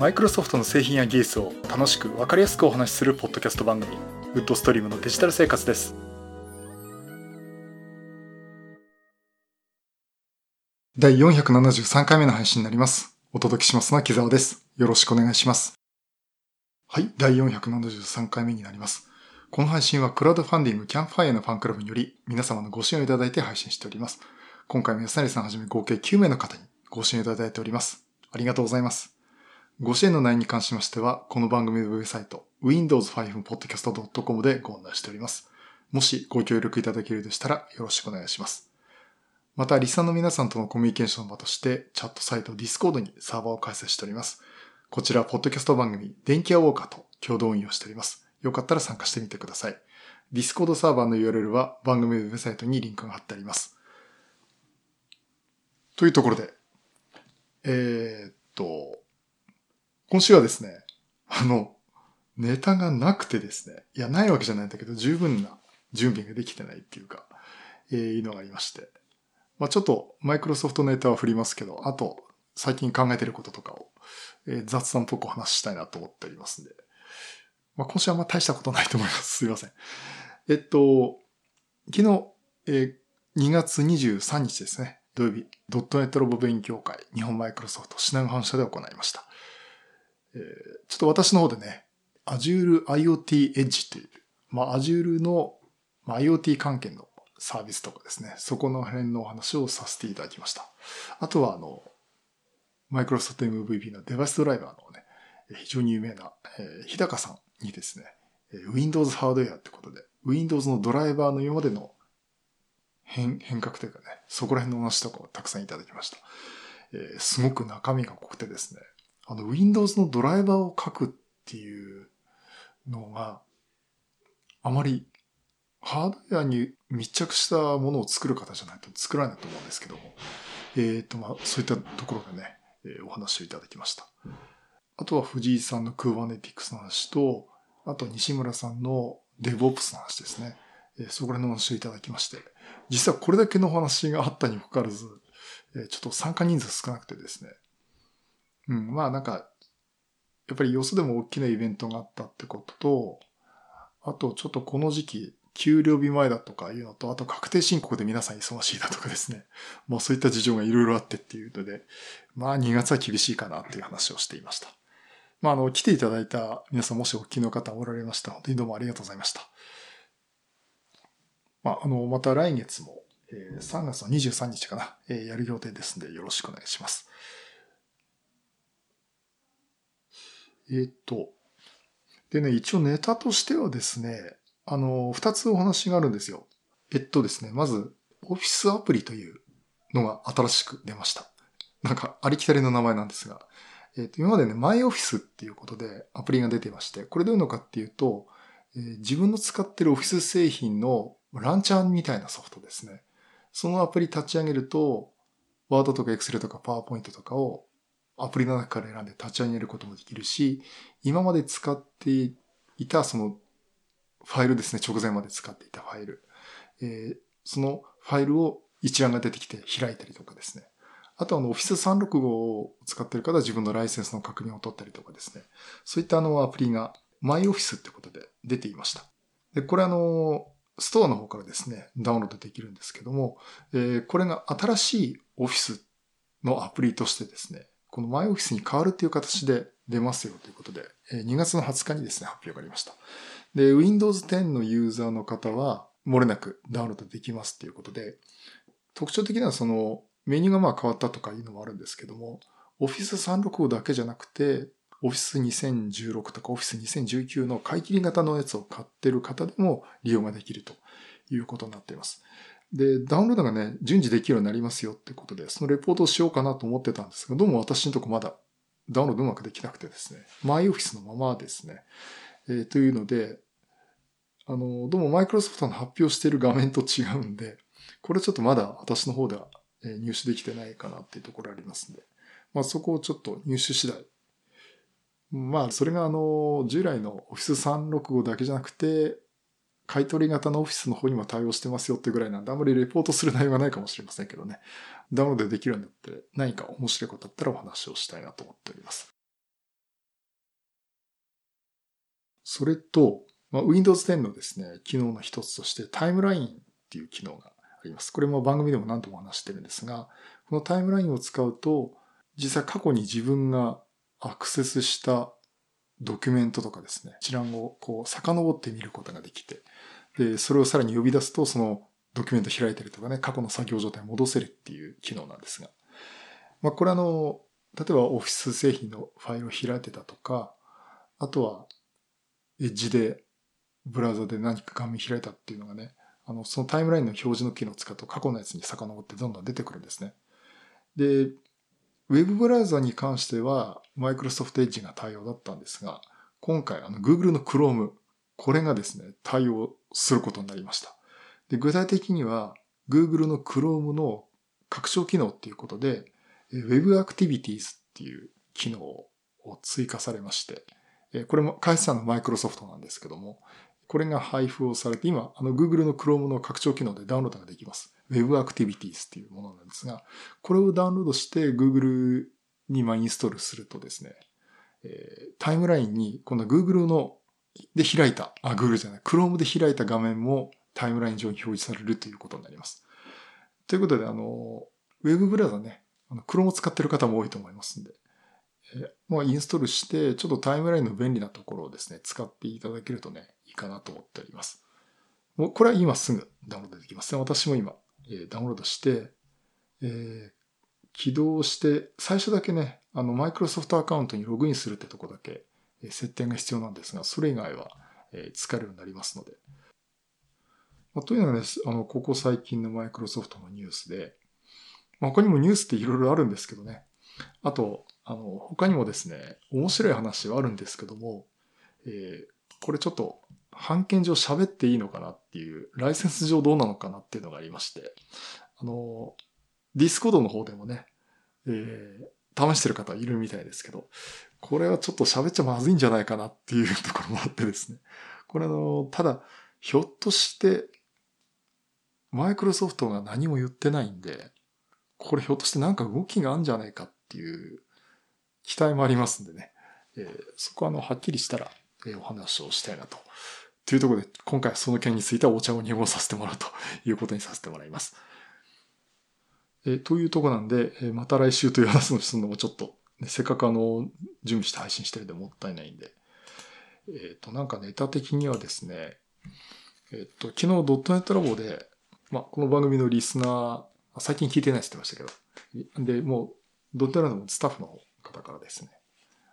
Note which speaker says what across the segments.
Speaker 1: マイクロソフトの製品や技術を楽しく分かりやすくお話しするポッドキャスト番組ウッドストリームのデジタル生活です。第473回目の配信になります。お届けしますのは木澤です。よろしくお願いします。はい第473回目になります。この配信はクラウドファンディングキャンファイアのファンクラブにより皆様のご支援をいただいて配信しております。今回も安成さんはじめ合計9名の方にご支援いただいております。ありがとうございます。ご支援の内容に関しましては、この番組のウェブサイト、windows5podcast.com でご案内しております。もしご協力いただけるでしたらよろしくお願いします。また、リスナーの皆さんとのコミュニケーションの場として、チャットサイト Discord にサーバーを開設しております。こちら、ポッドキャスト番組、電気屋ウォーカーと共同運用しております。よかったら参加してみてください。Discord サーバーの URL は番組ウェブサイトにリンクが貼ってあります。というところで、えー、っと、今週はですね、あの、ネタがなくてですね、いや、ないわけじゃないんだけど、十分な準備ができてないっていうか、えー、いうのがありまして。まあちょっと、マイクロソフトネタは振りますけど、あと、最近考えてることとかを、えー、雑談っぽくお話ししたいなと思っておりますんで。まあ今週はあんま大したことないと思います。すいません。えっと、昨日、えー、2月23日ですね。土曜日、ドットネットロボ勉強会、日本マイクロソフト品川本社で行いました。えー、ちょっと私の方でね、Azure IoT Edge という、まあ Azure の、まあ、IoT 関係のサービスとかですね、そこの辺のお話をさせていただきました。あとはあの、Microsoft MVP のデバイスドライバーのね、非常に有名な、えー、日高さんにですね、Windows ハードウェアってことで、Windows のドライバーの今までの変変革というかね、そこら辺の話とかをたくさんいただきました。えー、すごく中身が濃くてですね、あの、Windows のドライバーを書くっていうのが、あまりハードウェアに密着したものを作る方じゃないと作らないと思うんですけども、えっ、ー、と、まあ、そういったところでね、えー、お話をいただきました。あとは藤井さんの Kubernetes の話と、あと西村さんの DevOps の話ですね。えー、そこら辺の話をいただきまして、実はこれだけのお話があったにもかかわらず、えー、ちょっと参加人数少なくてですね、うん、まあなんか、やっぱりよそでも大きなイベントがあったってことと、あとちょっとこの時期、給料日前だとかいうのと、あと確定申告で皆さん忙しいだとかですね。もうそういった事情がいろいろあってっていうので、まあ2月は厳しいかなっていう話をしていました。まああの、来ていただいた皆さんもしお聞きの方おられました。本当にどうもありがとうございました。まああの、また来月も、えー、3月の23日かな、えー、やる予定ですのでよろしくお願いします。えっと、でね、一応ネタとしてはですね、あの、二つお話があるんですよ。えっとですね、まず、オフィスアプリというのが新しく出ました。なんか、ありきたりの名前なんですが、えっと、今までね、マイオフィスっていうことでアプリが出てまして、これどういうのかっていうと、えー、自分の使ってるオフィス製品のランチャーみたいなソフトですね。そのアプリ立ち上げると、ワードとかエクセルとかパワーポイントとかをアプリの中から選んで立ち上げることもできるし、今まで使っていたそのファイルですね、直前まで使っていたファイル。えー、そのファイルを一覧が出てきて開いたりとかですね。あとあの、Office 365を使っている方は自分のライセンスの確認を取ったりとかですね。そういったあのアプリが MyOffice ってことで出ていました。で、これあの、ストアの方からですね、ダウンロードできるんですけども、えー、これが新しい Office のアプリとしてですね、このマイオフィスに変わるっていう形で出ますよということで、2月の20日にですね、発表がありました。で、Windows 10のユーザーの方は、漏れなくダウンロードできますっていうことで、特徴的にはそのメニューがまあ変わったとかいうのもあるんですけども、Office 365だけじゃなくて、Office 2016とか Office 2019の買い切り型のやつを買ってる方でも利用ができるということになっています。で、ダウンロードがね、順次できるようになりますよってことで、そのレポートをしようかなと思ってたんですが、どうも私のとこまだダウンロードうまくできなくてですね、マイオフィスのままですね。えー、というので、あの、どうもマイクロソフトの発表している画面と違うんで、これちょっとまだ私の方では入手できてないかなっていうところありますんで、まあそこをちょっと入手次第。まあそれがあの、従来の Office 365だけじゃなくて、買取型のオフィスの方にも対応してますよってぐらいなんで、あんまりレポートする内容がないかもしれませんけどね。ダウンロードできるようになって何か面白いことあったらお話をしたいなと思っております。それと、まあ、Windows 10のですね、機能の一つとしてタイムラインっていう機能があります。これも番組でも何度も話してるんですが、このタイムラインを使うと、実際過去に自分がアクセスしたドキュメントとかですね、一覧をこう遡って見ることができて、で、それをさらに呼び出すと、そのドキュメント開いてるとかね、過去の作業状態に戻せるっていう機能なんですが。まあ、これあの、例えばオフィス製品のファイルを開いてたとか、あとは、エッジで、ブラウザで何か画面開いたっていうのがね、あの、そのタイムラインの表示の機能を使うと過去のやつに遡ってどんどん出てくるんですね。で、ウェブブラウザに関しては、マイクロソフトエッジが対応だったんですが、今回、あの、Google の Chrome、これがですね、対応することになりました。で、具体的には、Google の Chrome の拡張機能っていうことで、Web Activities っていう機能を追加されまして、これも開発者のマイクロソフトなんですけども、これが配布をされて、今、あの Google の Chrome の拡張機能でダウンロードができます。Web Activities っていうものなんですが、これをダウンロードして Google にインストールするとですね、タイムラインにこの Google ので開いた、あ、Google じゃない、Chrome で開いた画面もタイムライン上に表示されるということになります。ということで、あの、ウェブブラウザね、あの Chrome を使ってる方も多いと思いますんで、えまあ、インストールして、ちょっとタイムラインの便利なところをですね、使っていただけるとね、いいかなと思っております。もうこれは今すぐダウンロードできます、ね。私も今、え、ダウンロードして、え、起動して、最初だけね、あの、マイクロソフトアカウントにログインするってとこだけ、え、設定が必要なんですが、それ以外は、えー、使えるようになりますので。まあ、というのがね、あの、ここ最近のマイクロソフトのニュースで、まあ、他にもニュースっていろいろあるんですけどね。あと、あの、他にもですね、面白い話はあるんですけども、えー、これちょっと、版権上喋っていいのかなっていう、ライセンス上どうなのかなっていうのがありまして、あの、ディスコードの方でもね、えー、試してる方いるみたいですけど、これはちょっと喋っちゃまずいんじゃないかなっていうところもあってですね。これあの、ただ、ひょっとして、マイクロソフトが何も言ってないんで、これひょっとしてなんか動きがあるんじゃないかっていう期待もありますんでね。えー、そこはあの、はっきりしたら、えー、お話をしたいなと。というところで、今回はその件についてはお茶を濁させてもらうということにさせてもらいます。え、というとこなんで、え、また来週という話をするのもちょっと、ね、せっかくあの、準備して配信してるでもったいないんで。えっ、ー、と、なんかネタ的にはですね、えっ、ー、と、昨日ドットネットラボで、まあ、この番組のリスナー、最近聞いてないって言ってましたけど、で、もう、ドットネットのスタッフの方からですね、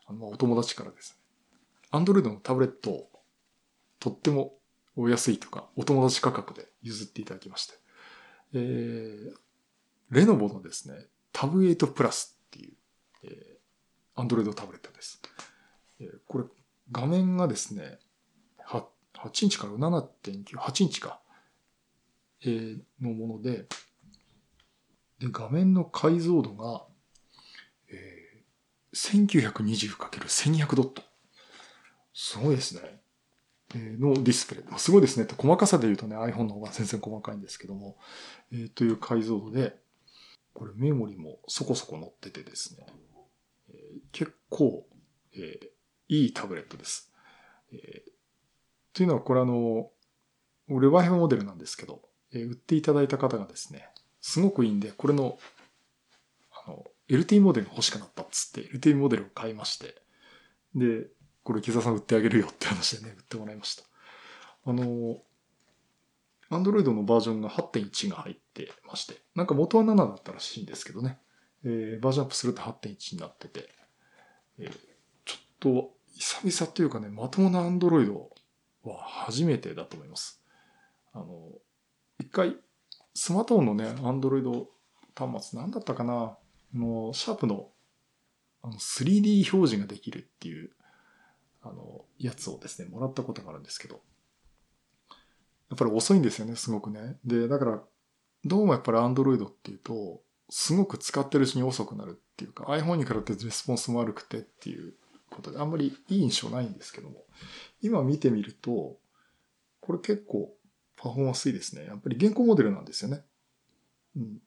Speaker 1: あの、お友達からですね、アンドロイドのタブレットをとってもお安いとか、お友達価格で譲っていただきまして、えー、レノボのですね、タブ8プラスっていう、えー、アンドロイドタブレットです。えー、これ、画面がですね、8, 8インチから7.9、8インチか、えー、のもので、で、画面の解像度が、えー、1920×1200 ドット。すごいですね。のディスプレイ。すごいですね。細かさで言うとね、iPhone の方が全然細かいんですけども、えー、という解像度で、これメモリもそこそこ載っててですね、えー、結構、えー、いいタブレットです。えー、というのはこれあの、俺 Wi-Fi モデルなんですけど、えー、売っていただいた方がですね、すごくいいんで、これの、あの、LT モデルが欲しくなったっつって、LT モデルを買いまして、で、これ、木澤さん売ってあげるよって話でね、売ってもらいました。あの、アンドロイドのバージョンが8.1が入ってまして、なんか元は7だったらしいんですけどね、えー、バージョンアップすると8.1になってて、えー、ちょっと久々というかね、まともなアンドロイドは初めてだと思います。あの、一回スマートフォンのね、アンドロイド端末、なんだったかなの、シャープのあの 3D 表示ができるっていう、あの、やつをですね、もらったことがあるんですけど、やっぱり遅いんですよね、すごくね。で、だから、どうもやっぱりアンドロイドっていうと、すごく使ってるうちに遅くなるっていうか、iPhone に比べてレスポンスも悪くてっていうことで、あんまりいい印象ないんですけども、今見てみると、これ結構パフォーマンスいいですね。やっぱり現行モデルなんですよね。うん。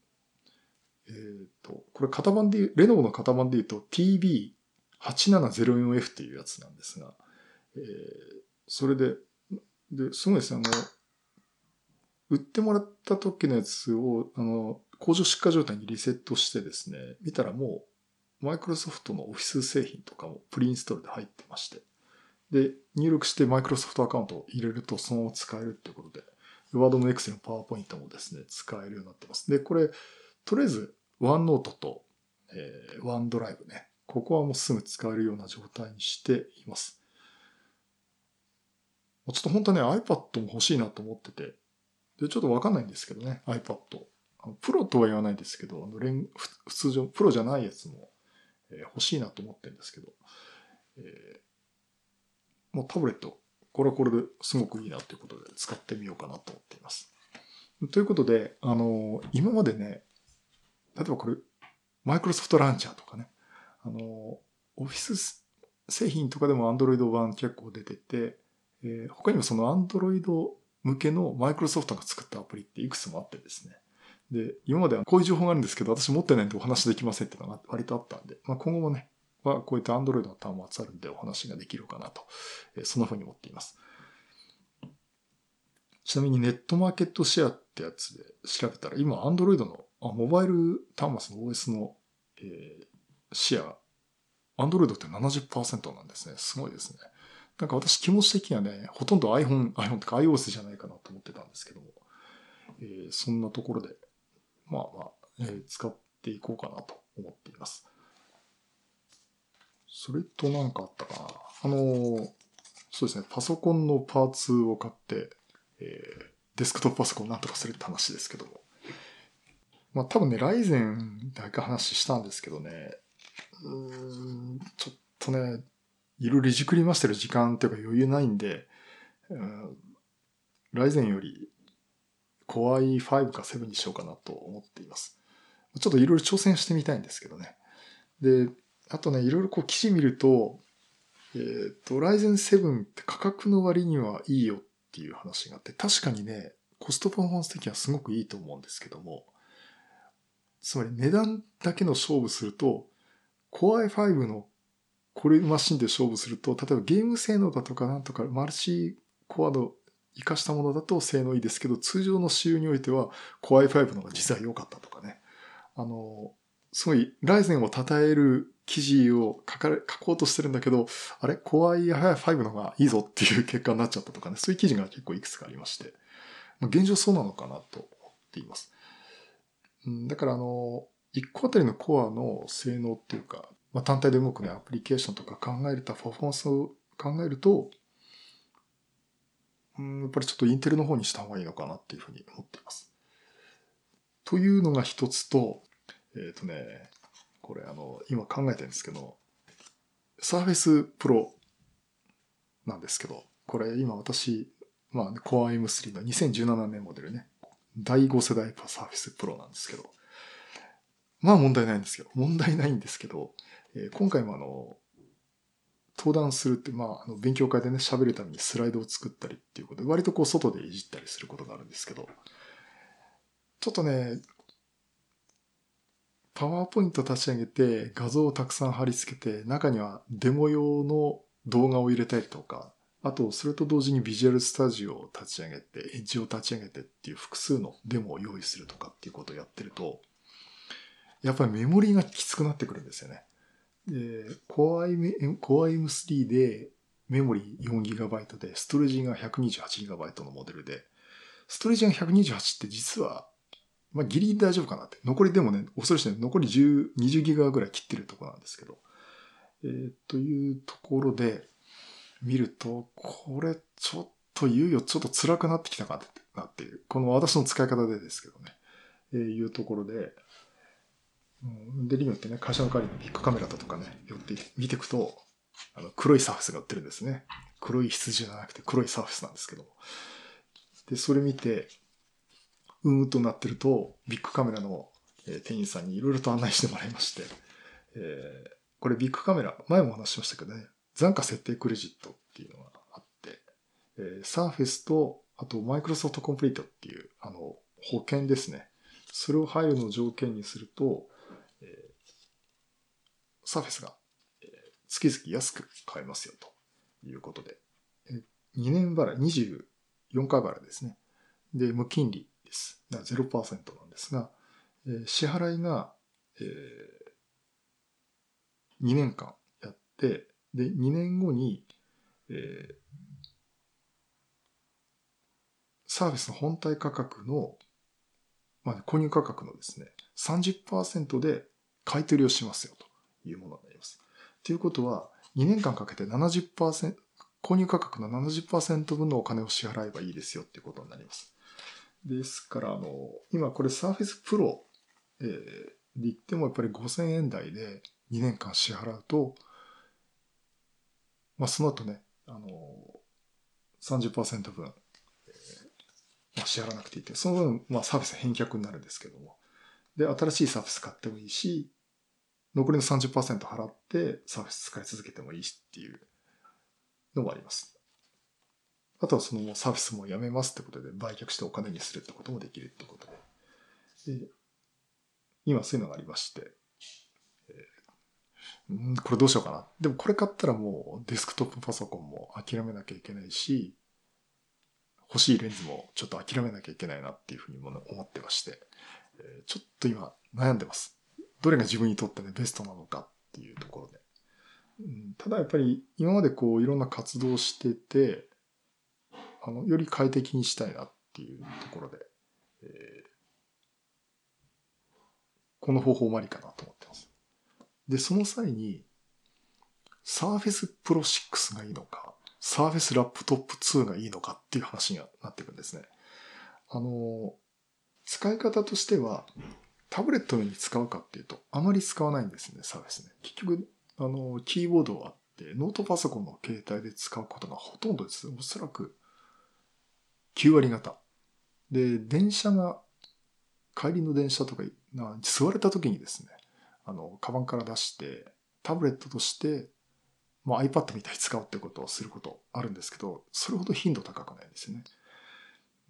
Speaker 1: えっ、ー、と、これ型番でレノボの型番で言うと TB 8704F っていうやつなんですが、えー、それで、で、すごいですね、あの、売ってもらった時のやつを、あの、工場出荷状態にリセットしてですね、見たらもう、マイクロソフトのオフィス製品とかもプリインストールで入ってまして、で、入力してマイクロソフトアカウントを入れるとそのまま使えるってことで、ワードの X のパワーポイントもですね、使えるようになってます。で、これ、とりあえず、ワンノートと、えー、ワンドライブね、ここはもうすぐ使えるような状態にしています。ちょっと本当ね、iPad も欲しいなと思ってて、で、ちょっとわかんないんですけどね、iPad。プロとは言わないですけど、あの普通上、プロじゃないやつも、え、欲しいなと思ってるんですけど、えー、もうタブレット、これはこれですごくいいなということで使ってみようかなと思っています。ということで、あの、今までね、例えばこれ、マイクロソフトランチャーとかね、あの、オフィス製品とかでも Android 版結構出てて、えー、他にもその Android 向けのマイクロソフトが作ったアプリっていくつもあってですね。で、今まではこういう情報があるんですけど、私持ってないんでお話できませんっていうのが割とあったんで、まあ、今後もね、はこういった Android の端末あるんでお話ができるかなと、えー、そんな風に思っています。ちなみにネットマーケットシェアってやつで調べたら、今 Android のあモバイル端末の OS の、えー、シェア、Android って70%なんですね。すごいですね。なんか私気持ち的にはね、ほとんど iPhone、iPhone とか iOS じゃないかなと思ってたんですけども、えー、そんなところで、まあまあ、えー、使っていこうかなと思っています。それと何かあったかな。あのー、そうですね、パソコンのパーツを買って、えー、デスクトップパソコンなんとかするって話ですけども。まあ多分ね、ライゼンだけ話したんですけどね、ちょっとね、いろいろいじくりましてる時間っていうか余裕ないんで、ライゼンより Core i5 か7にしようかなと思っています。ちょっといろいろ挑戦してみたいんですけどね。で、あとね、いろいろこう記事見ると、えっ、ー、と、ライゼン7って価格の割にはいいよっていう話があって、確かにね、コストパフォーマンス的にはすごくいいと思うんですけども、つまり値段だけの勝負すると、Core i5 のこれマシンで勝負すると、例えばゲーム性能だとかなんとか、マルチコアの活かしたものだと性能いいですけど、通常の使用においては Core i5 の方が実は良かったとかね。あの、すごい、ライゼンを称える記事を書かれ、書こうとしてるんだけど、あれ ?Core i5 の方がいいぞっていう結果になっちゃったとかね、そういう記事が結構いくつかありまして、現状そうなのかなと思っています。だからあの、1個あたりのコアの性能っていうか、まあ、単体で動くね、アプリケーションとか考えると、パフォーマンスを考えると、うん、やっぱりちょっとインテルの方にした方がいいのかなっていうふうに思っています。というのが一つと、えっ、ー、とね、これあの、今考えてるんですけど、Surface Pro なんですけど、これ今私、まあ、Core M3 の2017年モデルね、第5世代 Surface Pro なんですけど、まあ問題ないんですよ。問題ないんですけど、えー、今回もあの、登壇するって、まあ、あの勉強会でね、喋るためにスライドを作ったりっていうことで、割とこう外でいじったりすることがあるんですけど、ちょっとね、パワーポイント立ち上げて、画像をたくさん貼り付けて、中にはデモ用の動画を入れたりとか、あと、それと同時にビジュアルスタジオを立ち上げて、エッジを立ち上げてっていう複数のデモを用意するとかっていうことをやってると、やっぱりメモリーがきつくなってくるんですよね。で、Core M3 でメモリー 4GB で、ストレージが 128GB のモデルで、ストレージが128って実は、まあ、ギリギリ大丈夫かなって。残りでもね、恐ろしいね、残り10、20ギガぐらい切ってるとこなんですけど。えー、というところで、見ると、これちょっといよいよちょっと辛くなってきたかなっていう、この私の使い方でですけどね、えー、いうところで、うんで、リオってね、会社の代わりにビッグカメラだとかね、寄って見ていくと、あの、黒いサーフェスが売ってるんですね。黒い羊じゃなくて黒いサーフェスなんですけど。で、それ見て、うーんとなってると、ビッグカメラの店員さんにいろいろと案内してもらいまして、えー、これビッグカメラ、前も話しましたけどね、残価設定クレジットっていうのがあって、えー、サーフェスと、あとマイクロソフトコンプリートっていう、あの、保険ですね。それを配慮のを条件にすると、サーフェスが、月々安く買えますよということで。2年払い、24回払いですね。で、無金利です。だから0%なんですが、支払いが、えー、2年間やって、で、2年後に、えー、サービスの本体価格の、まあ、購入価格のですね、30%で買い取りをしますよというものになります。ということは、2年間かけて70%、購入価格の70%分のお金を支払えばいいですよっていうことになります。ですから、あの、今これ Surface Pro、え、で言ってもやっぱり5000円台で2年間支払うと、まあその後ね、あの、30%分、えー、まあ、支払わなくていいって、その分、まあサービス返却になるんですけども。で、新しいサービス買ってもいいし、残りの30%払ってサービス使い続けてもいいしっていうのもあります。あとはそのサービスもやめますってことで売却してお金にするってこともできるってことで。で今そういうのがありまして、えー、これどうしようかな。でもこれ買ったらもうデスクトップパソコンも諦めなきゃいけないし、欲しいレンズもちょっと諦めなきゃいけないなっていうふうにも思ってまして、えー、ちょっと今悩んでます。どれが自分にとってね、ベストなのかっていうところで。ただやっぱり今までこういろんな活動してて、あの、より快適にしたいなっていうところで、えー、この方法もありかなと思ってます。で、その際に、Surface Pro 6がいいのか、Surface Laptop 2がいいのかっていう話になっていくんですね。あの、使い方としては、タブレットに使うかっていうと、あまり使わないんですね、サービスね。結局、あの、キーボードはあって、ノートパソコンの携帯で使うことがほとんどです。おそらく、9割方。で、電車が、帰りの電車とか、な座れた時にですね、あの、カバンから出して、タブレットとして、まあ、iPad みたいに使うってことをすることあるんですけど、それほど頻度高くないですよね。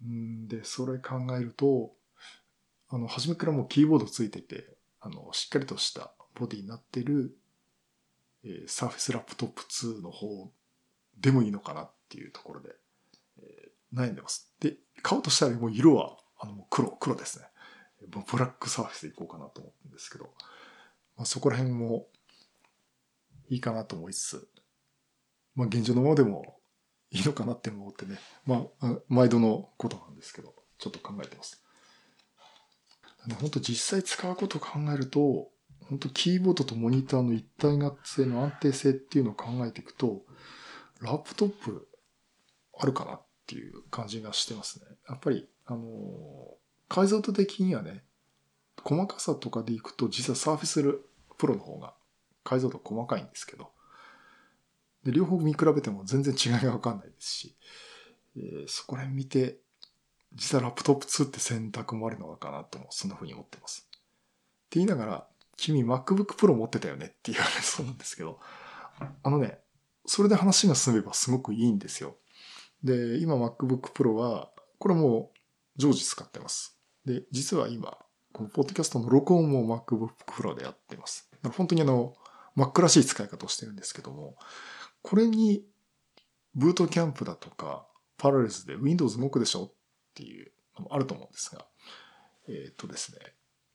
Speaker 1: んで、それ考えると、あの、初めからもうキーボードついてて、あの、しっかりとしたボディになってる、えー、Surface Laptop 2の方でもいいのかなっていうところで、えー、悩んでます。で、買おうとしたらもう色は、あの、黒、黒ですね。ブラックサーフェスでいこうかなと思うんですけど、まあ、そこら辺もいいかなと思いつつ、まあ現状のままでもいいのかなって思ってね、まあ、毎度のことなんですけど、ちょっと考えてます。本当実際使うことを考えると、本当キーボードとモニターの一体合性の安定性っていうのを考えていくと、ラップトップあるかなっていう感じがしてますね。やっぱり、あの、解像度的にはね、細かさとかでいくと、実はサーフィスプロの方が解像度細かいんですけど、で両方見比べても全然違いがわかんないですし、えー、そこら辺見て実はラップトップ2って選択もあるのかなとも、そんな風に思ってます。って言いながら、君 MacBook Pro 持ってたよねって言われそうなんですけど、あのね、それで話が進めばすごくいいんですよ。で、今 MacBook Pro は、これも常時使ってます。で、実は今、このポッドキャストの録音も MacBook Pro でやってます。本当にあの、Mac らしい使い方をしてるんですけども、これに、ブートキャンプだとか、パラレスで Windows 動くでしょっていうのもあると思うんですが、えっ、とですね、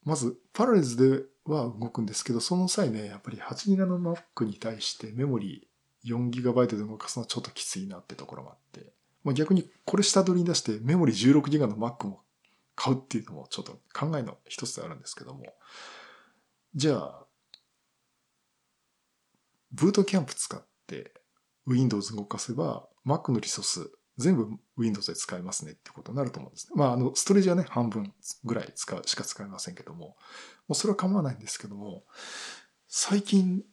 Speaker 1: まず、パラレルズでは動くんですけど、その際ね、やっぱり 8GB の Mac に対してメモリー 4GB で動かすのはちょっときついなってところもあって、まあ、逆にこれ下取りに出してメモリー 16GB の Mac も買うっていうのもちょっと考えの一つであるんですけども、じゃあ、ブートキャンプ使って Windows 動かせば Mac のリソース全部 Windows で使えますねってことになると思うんですね。まあ、あの、ストレージはね、半分ぐらい使う、しか使えませんけども、もうそれは構わないんですけども、最近、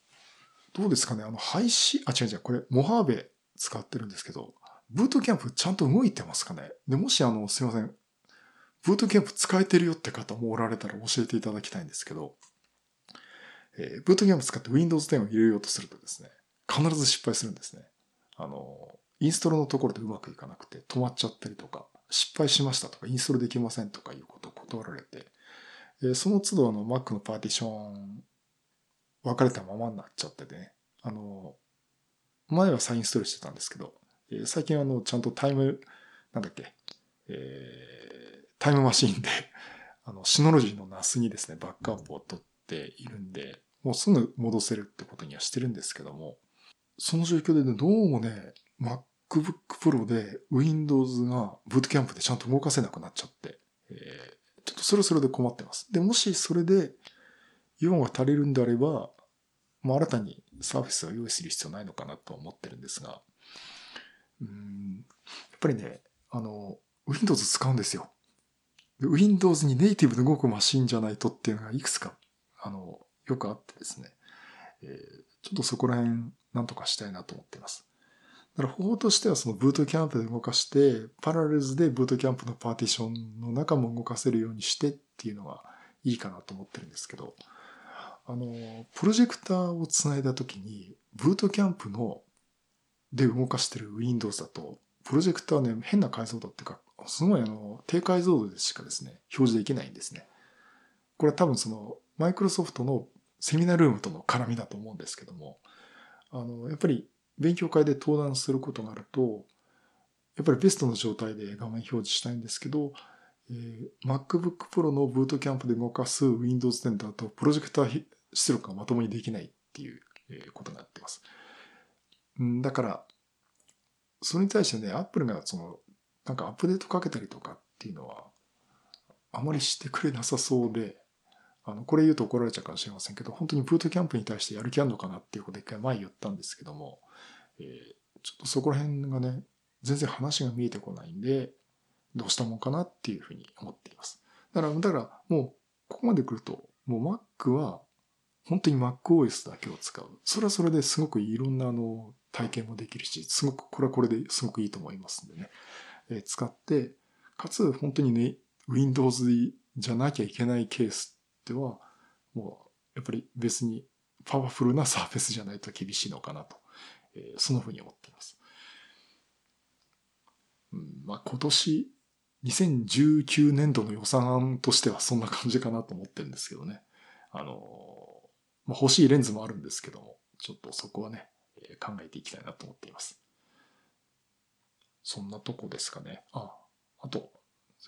Speaker 1: どうですかね、あの、配信、あ、違う違う、これ、モハーベ使ってるんですけど、ブートキャンプちゃんと動いてますかね？で、もしあの、すいません、ブートキャンプ使えてるよって方もおられたら教えていただきたいんですけど、えー、ブートキャンプ使って Windows 10を入れようとするとですね、必ず失敗するんですね。あの、インストールのところでうまくいかなくて止まっちゃったりとか、失敗しましたとか、インストールできませんとかいうことを断られて、えその都度あの Mac のパーティション分かれたままになっちゃっててね、あの、前は再インストールしてたんですけど、え、最近あの、ちゃんとタイム、なんだっけ、えー、タイムマシンで、あの、シノロジーの NAS にですね、バックアップを取っているんで、もうすぐ戻せるってことにはしてるんですけども、その状況でね、どうもね、MacBook Pro で Windows がブートキャンプでちゃんと動かせなくなっちゃって、えー、ちょっとそれそれで困ってます。で、もしそれで、イオンが足りるんであれば、もう新たにサーフェスを用意する必要ないのかなと思ってるんですが、うん、やっぱりね、あの、Windows 使うんですよ。Windows にネイティブで動くマシンじゃないとっていうのがいくつか、あの、よくあってですね、えー、ちょっとそこら辺なんとかしたいなと思っています。だから方法としてはそのブートキャンプで動かして、パラレルズでブートキャンプのパーティションの中も動かせるようにしてっていうのがいいかなと思ってるんですけど、あの、プロジェクターをつないだときに、ブートキャンプので動かしてる Windows だと、プロジェクターね、変な解像度っていうか、すごいあの、低解像度でしかですね、表示できないんですね。これは多分その、マイクロソフトのセミナルームとの絡みだと思うんですけど。も、あの、やっぱり勉強会で登壇することがあると、やっぱりベストの状態で画面表示したいんですけど、えー、MacBook Pro のブートキャンプで動かす Windows 10だと、プロジェクター出力がまともにできないっていうことになってます。だから、それに対してね、Apple がその、なんかアップデートかけたりとかっていうのは、あまりしてくれなさそうで、あの、これ言うと怒られちゃうかもしれませんけど、本当にブートキャンプに対してやる気あるのかなっていうことで一回前言ったんですけども、えー、ちょっとそこら辺がね、全然話が見えてこないんで、どうしたもんかなっていうふうに思っています。だから、だからもう、ここまで来ると、もう Mac は、本当に MacOS だけを使う。それはそれですごくいろんなあの体験もできるし、すごく、これはこれですごくいいと思いますんでね。えー、使って、かつ本当にね、Windows じゃなきゃいけないケースでは、もう、やっぱり別にパワフルなサーフェスじゃないと厳しいのかなと、えー、そのふうに思っています。うん、まあ今年、2019年度の予算案としてはそんな感じかなと思ってるんですけどね。あの、まあ、欲しいレンズもあるんですけども、ちょっとそこはね、考えていきたいなと思っています。そんなとこですかね。あ、あと、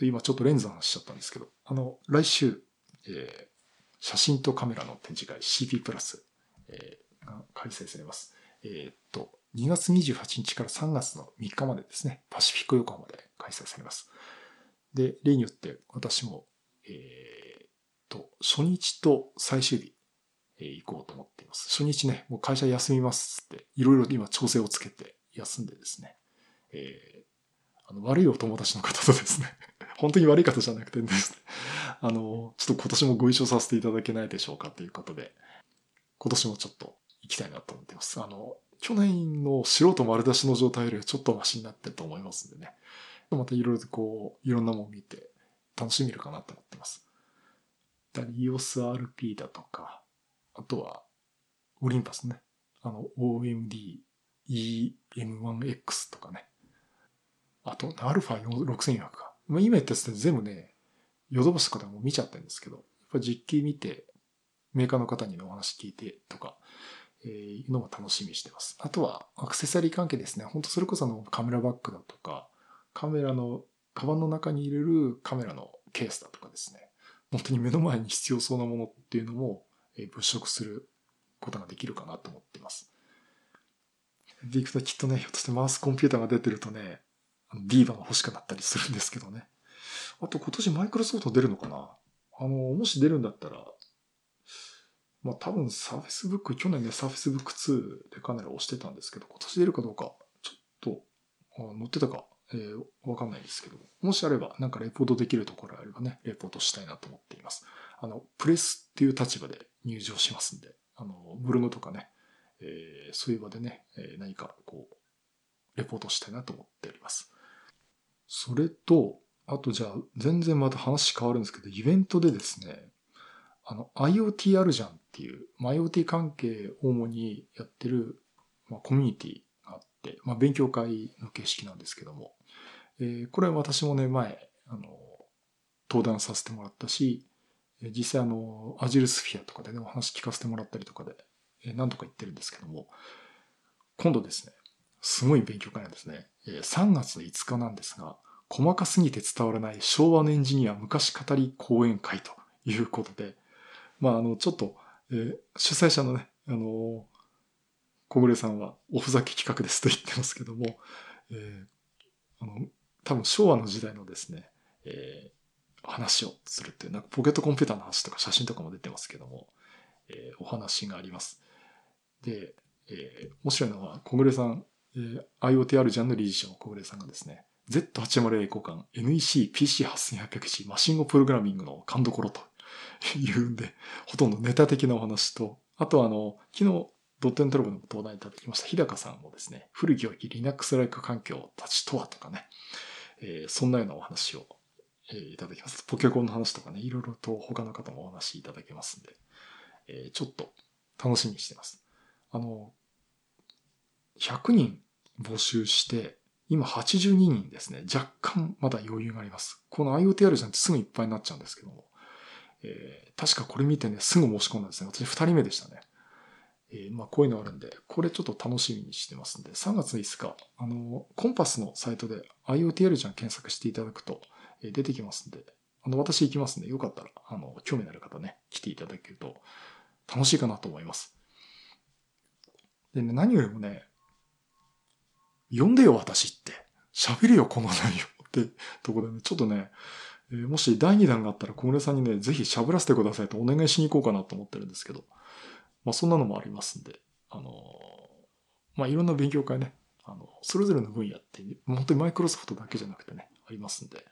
Speaker 1: 今ちょっとレンズの話しちゃったんですけど、あの、来週、えー、写真とカメラの展示会 CP プラス、えー、が開催されます。えー、っと、2月28日から3月の3日までですね、パシフィック横浜で開催されます。で、例によって私も、えー、っと、初日と最終日、えー、行こうと思っています。初日ね、もう会社休みますって、いろいろ今調整をつけて休んでですね、えー、あの悪いお友達の方とですね、本当に悪い方じゃなくてですね、あの、ちょっと今年もご一緒させていただけないでしょうかということで、今年もちょっと行きたいなと思ってます。あの、去年の素人丸出しの状態よりはちょっとマシになってると思いますんでね。またいろいろとこう、いろんなもの見て楽しめるかなと思ってます。EOSRP だとか、あとは、オリンパスね。あの、OMD EM1X とかね。あと、α6400 か。今言ったやつって全部ね、ヨドバシとかでも見ちゃってるんですけど、やっぱ実機見て、メーカーの方にお話聞いてとか、えー、いうのも楽しみにしてます。あとは、アクセサリー関係ですね。ほんとそれこそあのカメラバッグだとか、カメラの、カバンの中に入れるカメラのケースだとかですね。本当に目の前に必要そうなものっていうのも、えー、物色することができるかなと思っています。でいくときっとね、ひょっとしてマウスコンピューターが出てるとね、ディーバが欲しくなったりするんですけどね。あと今年マイクロソフト出るのかな？あの、もし出るんだったら、まあ多分サーフェスブック、去年ね、サーフェスブック2でかなり押してたんですけど、今年出るかどうか、ちょっと、載ってたか、えー、わかんないですけど、もしあれば、なんかレポートできるところあればね、レポートしたいなと思っています。あの、プレスっていう立場で入場しますんで、あの、ブログとかね、えー、そういう場でね、えー、何かこう、レポートしたいなと思っております。それと、あとじゃあ、全然また話変わるんですけど、イベントでですね、あの、IoT あるじゃんっていう、まあ、IoT 関係を主にやってる、まあ、コミュニティがあって、まあ、勉強会の形式なんですけども、えー、これは私もね、前、あの、登壇させてもらったし、実際あの、アジルスフィアとかでね、お話聞かせてもらったりとかで、えー、何度か言ってるんですけども、今度ですね、すごい勉強会なんですね。えー3月5日なんですが、細かすぎて伝わらない昭和のエンジニア昔語り講演会ということで、まあ、あの、ちょっと、えー主催者のね、あのー小暮さんはおふざけ企画ですと言ってますけども、えーあの、多分昭和の時代のですね、えー話をするっていう、なんかポケットコンピューターの話とか写真とかも出てますけども、えーお話があります。で、えー面白いのは、小暮さん、えー IoTR ジャンの理事長の小暮さんがですね、Z808 交換 NEC PC8800G マシン語プログラミングの勘どころと いうんで、ほとんどネタ的なお話と、あとあの、昨日、ドットエントロブでも登壇いただきました日高さんもですね、古き良き Linux ライク環境たちとはとかね、えーそんなようなお話を、えーいただきます。ポケコンの話とかね、いろいろと他の方もお話いただけますんで、えーちょっと楽しみにしてます。あの、100人募集して、今82人ですね。若干まだ余裕があります。この IoTR じゃんってすぐいっぱいになっちゃうんですけども。えー確かこれ見てね、すぐ申し込んだんですね。私2人目でしたね。えーまあこういうのあるんで、これちょっと楽しみにしてますんで、3月5日、あの、コンパスのサイトで IoTR じゃん検索していただくと、えー出てきますんで、あの、私行きますんで、よかったら、あの、興味のある方ね、来ていただけると楽しいかなと思います。でね、何よりもね、呼んでよ、私って。喋れよ、この内容ってところでね、ちょっとね、えーもし第2弾があったら小暮さんにね、ぜひ喋らせてくださいとお願いしに行こうかなと思ってるんですけど、まあそんなのもありますんで、あのーまあいろんな勉強会ね、あの、それぞれの分野って、本当にマイクロソフトだけじゃなくてね、ありますんで、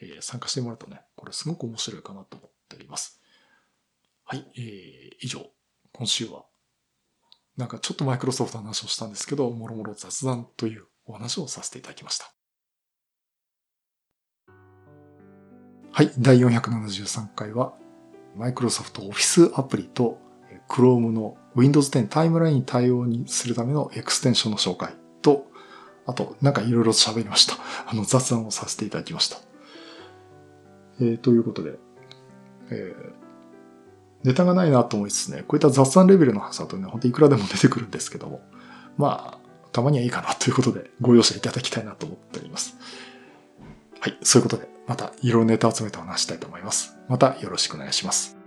Speaker 1: えー参加してもらうとね、これすごく面白いかなと思っております。はい、えー以上、今週はなんかちょっとマイクロソフトの話をしたんですけど、もろもろ雑談というお話をさせていただきました。はい、第473回は、マイクロソフトオフィスアプリと、Chrome の Windows 10タイムラインに対応にするためのエクステンションの紹介と、あと、なんかいろいろ喋りました。あの、雑談をさせていただきました。えーということで、えーネタがないなと思いつつね、こういった雑談レベルの話だとね、本当にいくらでも出てくるんですけども、まあ、たまにはいいかなということで、ご容赦いただきたいなと思っております。はい、そういうことで、またいろいろネタを集めてお話したいと思います。またよろしくお願いします。